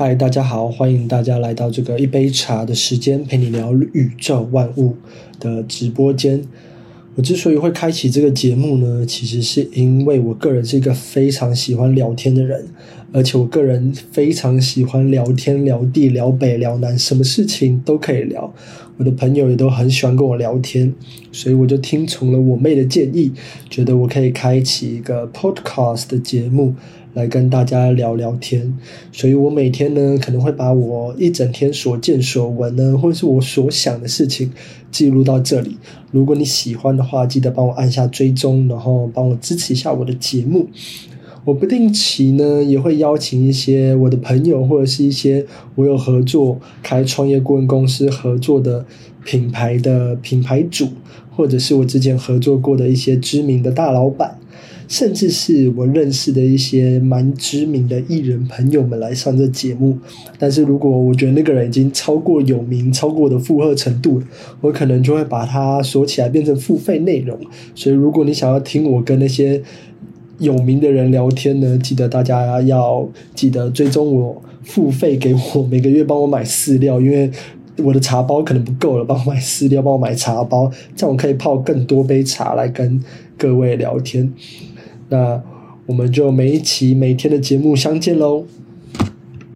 嗨，大家好，欢迎大家来到这个一杯茶的时间，陪你聊宇宙万物的直播间。我之所以会开启这个节目呢，其实是因为我个人是一个非常喜欢聊天的人，而且我个人非常喜欢聊天、聊地、聊北、聊南，什么事情都可以聊。我的朋友也都很喜欢跟我聊天，所以我就听从了我妹的建议，觉得我可以开启一个 podcast 的节目。来跟大家聊聊天，所以我每天呢，可能会把我一整天所见所闻呢，或者是我所想的事情记录到这里。如果你喜欢的话，记得帮我按下追踪，然后帮我支持一下我的节目。我不定期呢，也会邀请一些我的朋友，或者是一些我有合作开创业顾问公司合作的品牌的品牌主，或者是我之前合作过的一些知名的大老板。甚至是我认识的一些蛮知名的艺人朋友们来上这节目，但是如果我觉得那个人已经超过有名，超过我的负荷程度，我可能就会把它锁起来变成付费内容。所以如果你想要听我跟那些有名的人聊天呢，记得大家要记得追踪我，付费给我每个月帮我买饲料，因为我的茶包可能不够了，帮我买饲料，帮我买茶包，这样我可以泡更多杯茶来跟各位聊天。那我们就每一期每天的节目相见喽。